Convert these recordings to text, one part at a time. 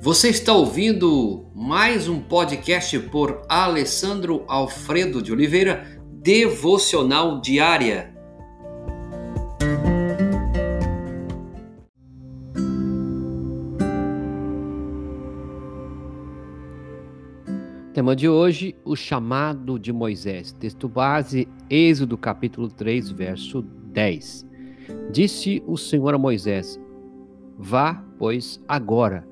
Você está ouvindo mais um podcast por Alessandro Alfredo de Oliveira, Devocional Diária. Tema de hoje: o chamado de Moisés. Texto base, Êxodo capítulo 3, verso 10. Disse o Senhor a Moisés: Vá, pois, agora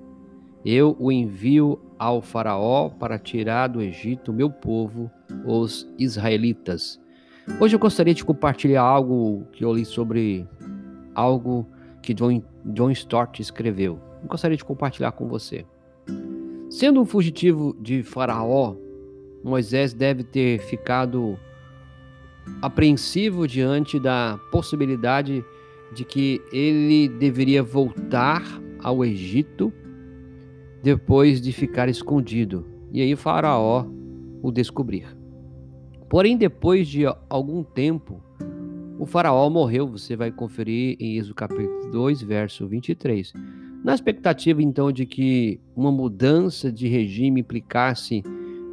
eu o envio ao Faraó para tirar do Egito meu povo, os israelitas. Hoje eu gostaria de compartilhar algo que eu li sobre algo que John, John Stott escreveu. Eu gostaria de compartilhar com você. Sendo um fugitivo de Faraó, Moisés deve ter ficado apreensivo diante da possibilidade de que ele deveria voltar ao Egito depois de ficar escondido, e aí Faraó o descobrir. Porém, depois de algum tempo, o Faraó morreu, você vai conferir em Êxodo capítulo 2, verso 23. Na expectativa então de que uma mudança de regime implicasse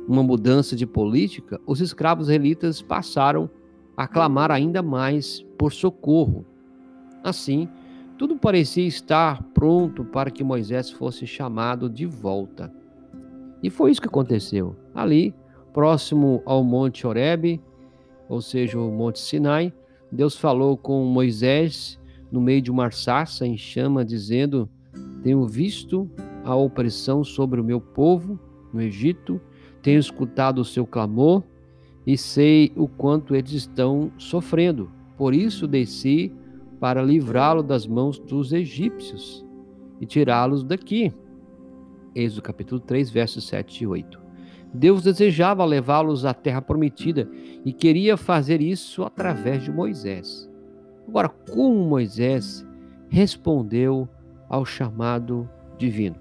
uma mudança de política, os escravos israelitas passaram a clamar ainda mais por socorro. Assim, tudo parecia estar pronto para que Moisés fosse chamado de volta. E foi isso que aconteceu. Ali, próximo ao Monte Horebe, ou seja, o Monte Sinai, Deus falou com Moisés no meio de uma sarça em chama, dizendo: Tenho visto a opressão sobre o meu povo no Egito, tenho escutado o seu clamor e sei o quanto eles estão sofrendo. Por isso desci para livrá-lo das mãos dos egípcios e tirá-los daqui. Êxodo capítulo 3, versos 7 e 8. Deus desejava levá-los à terra prometida e queria fazer isso através de Moisés. Agora, como Moisés respondeu ao chamado divino?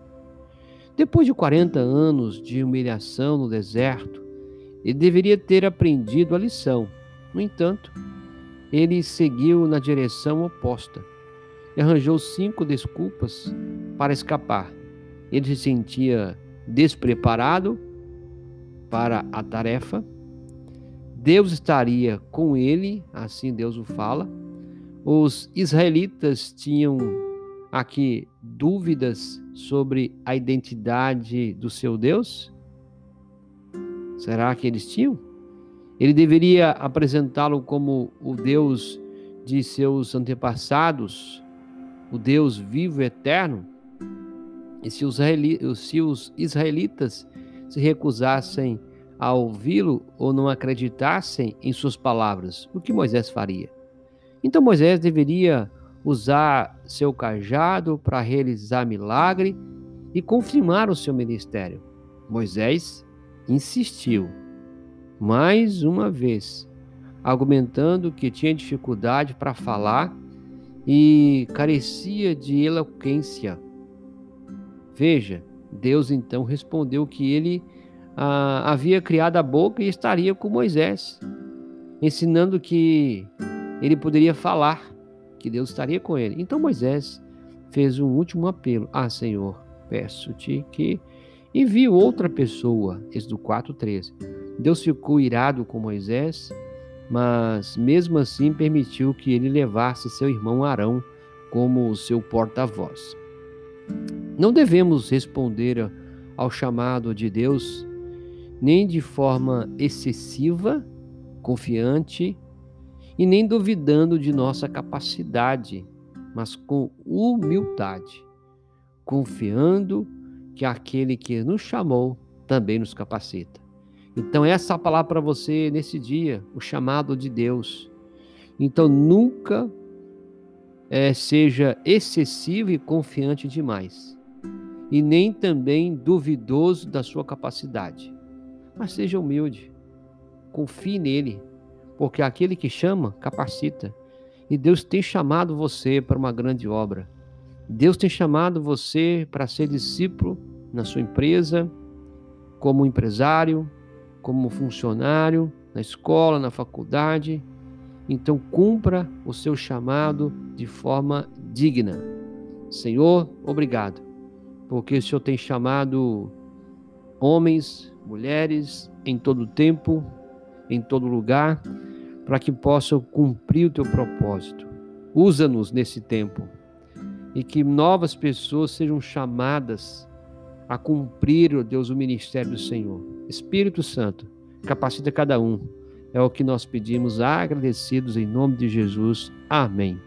Depois de 40 anos de humilhação no deserto, ele deveria ter aprendido a lição. No entanto, ele seguiu na direção oposta e arranjou cinco desculpas para escapar. Ele se sentia despreparado para a tarefa. Deus estaria com ele, assim Deus o fala. Os israelitas tinham aqui dúvidas sobre a identidade do seu Deus? Será que eles tinham? Ele deveria apresentá-lo como o Deus de seus antepassados, o Deus vivo e eterno. E se os, israelitas se recusassem a ouvi-lo ou não acreditassem em suas palavras, o que Moisés faria? Então Moisés deveria usar seu cajado para realizar milagre e confirmar o seu ministério. Moisés insistiu mais uma vez, argumentando que tinha dificuldade para falar e carecia de eloquência. Veja, Deus então respondeu que ele ah, havia criado a boca e estaria com Moisés, ensinando que ele poderia falar, que Deus estaria com ele. Então Moisés fez um último apelo: Ah, Senhor, peço-te que envie outra pessoa. Êxodo 4,13 Deus ficou irado com Moisés, mas mesmo assim permitiu que ele levasse seu irmão Arão como seu porta-voz. Não devemos responder ao chamado de Deus nem de forma excessiva, confiante e nem duvidando de nossa capacidade, mas com humildade, confiando que aquele que nos chamou também nos capacita. Então, essa é a palavra para você nesse dia, o chamado de Deus. Então, nunca é, seja excessivo e confiante demais, e nem também duvidoso da sua capacidade. Mas seja humilde, confie nele, porque aquele que chama, capacita. E Deus tem chamado você para uma grande obra. Deus tem chamado você para ser discípulo na sua empresa, como empresário, como funcionário, na escola, na faculdade. Então, cumpra o seu chamado de forma digna. Senhor, obrigado, porque o Senhor tem chamado homens, mulheres, em todo tempo, em todo lugar, para que possam cumprir o teu propósito. Usa-nos nesse tempo e que novas pessoas sejam chamadas a cumprir, oh Deus, o ministério do Senhor. Espírito Santo, capacita cada um. É o que nós pedimos, agradecidos em nome de Jesus. Amém.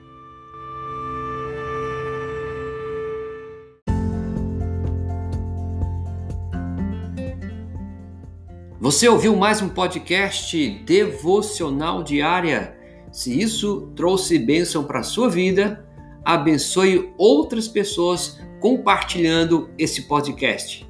Você ouviu mais um podcast devocional diária? Se isso trouxe bênção para a sua vida, abençoe outras pessoas compartilhando esse podcast.